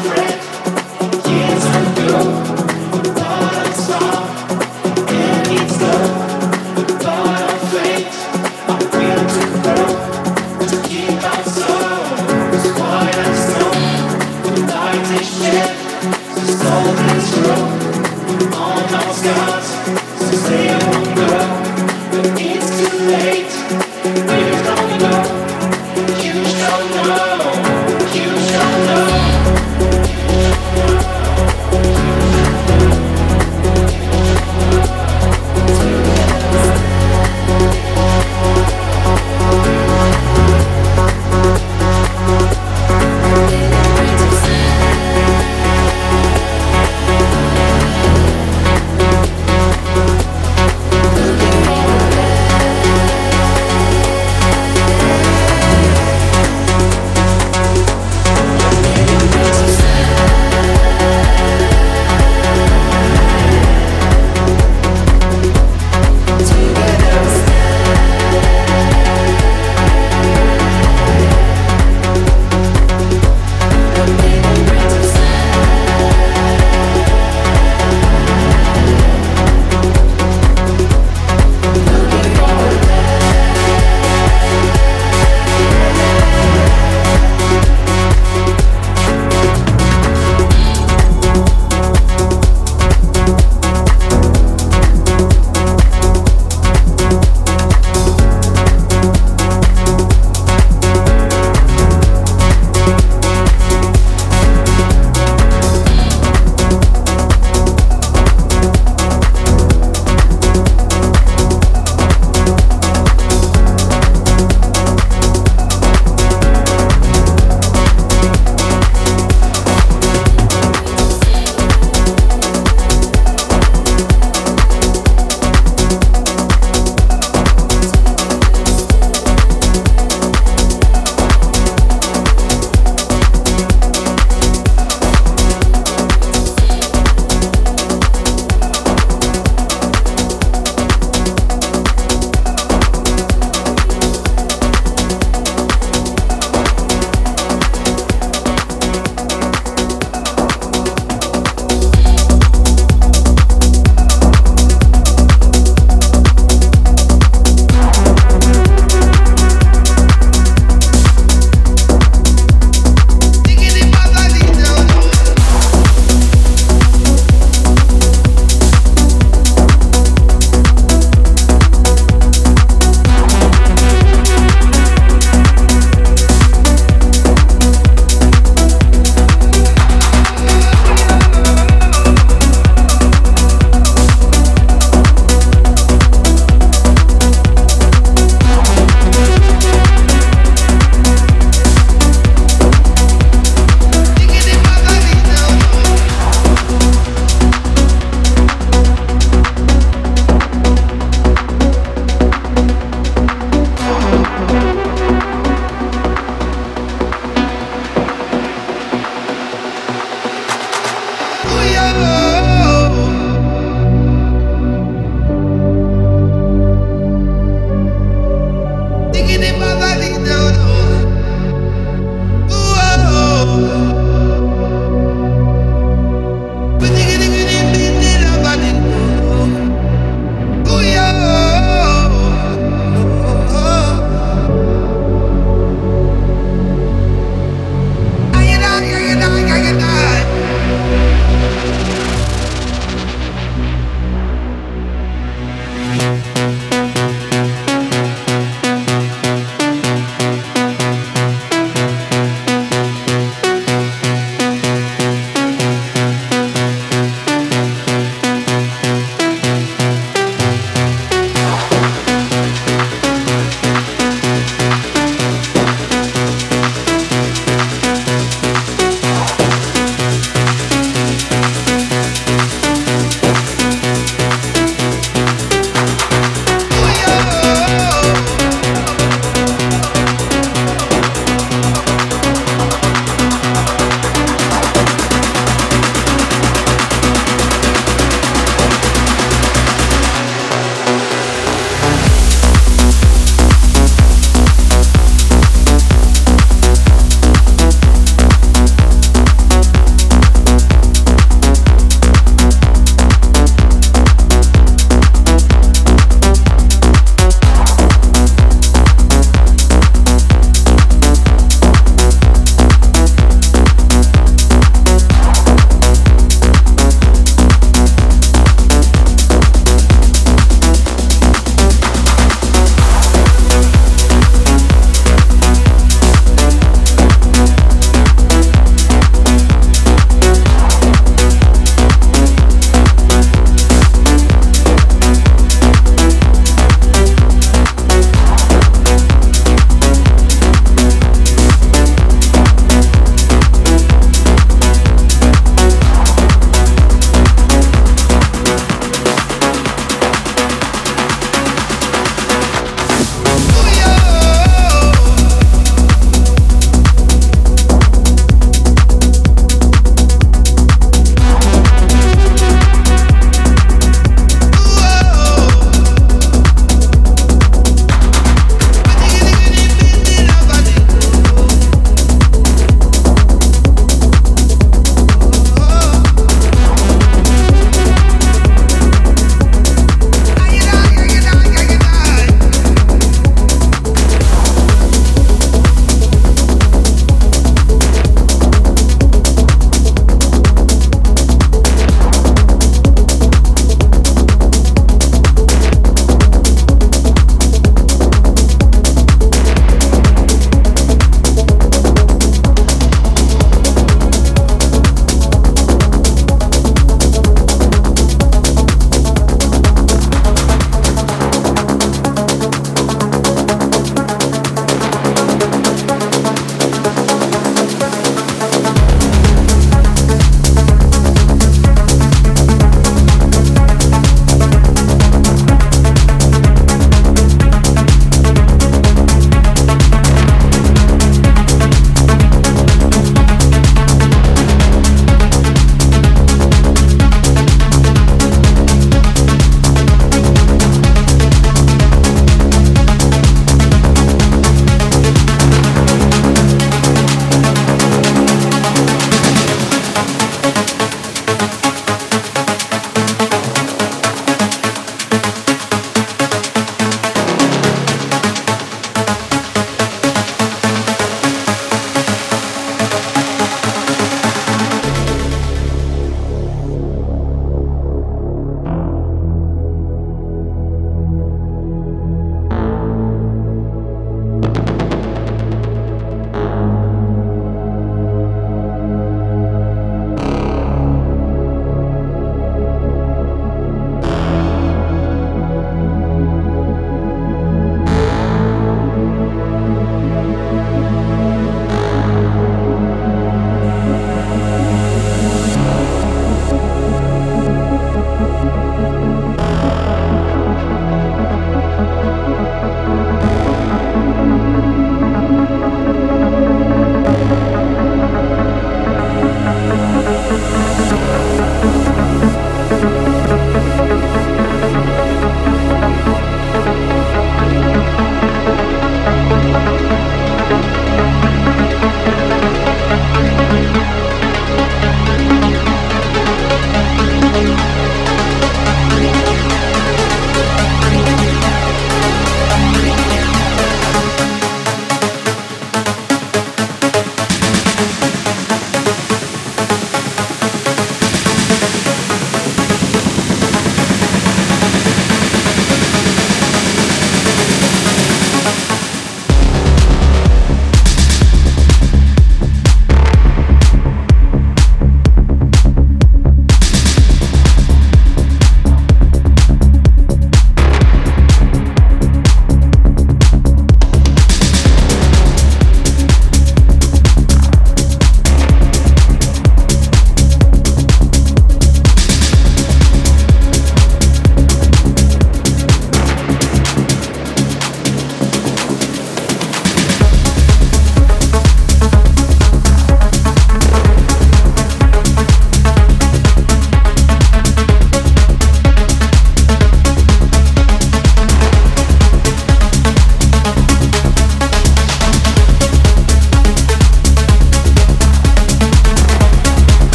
friend.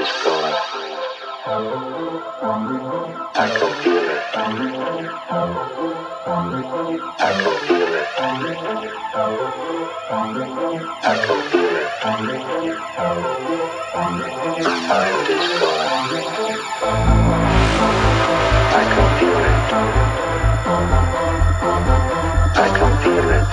is going. I can feel it. I can feel it. I can feel it. My mind is going. I can feel it. I can feel it.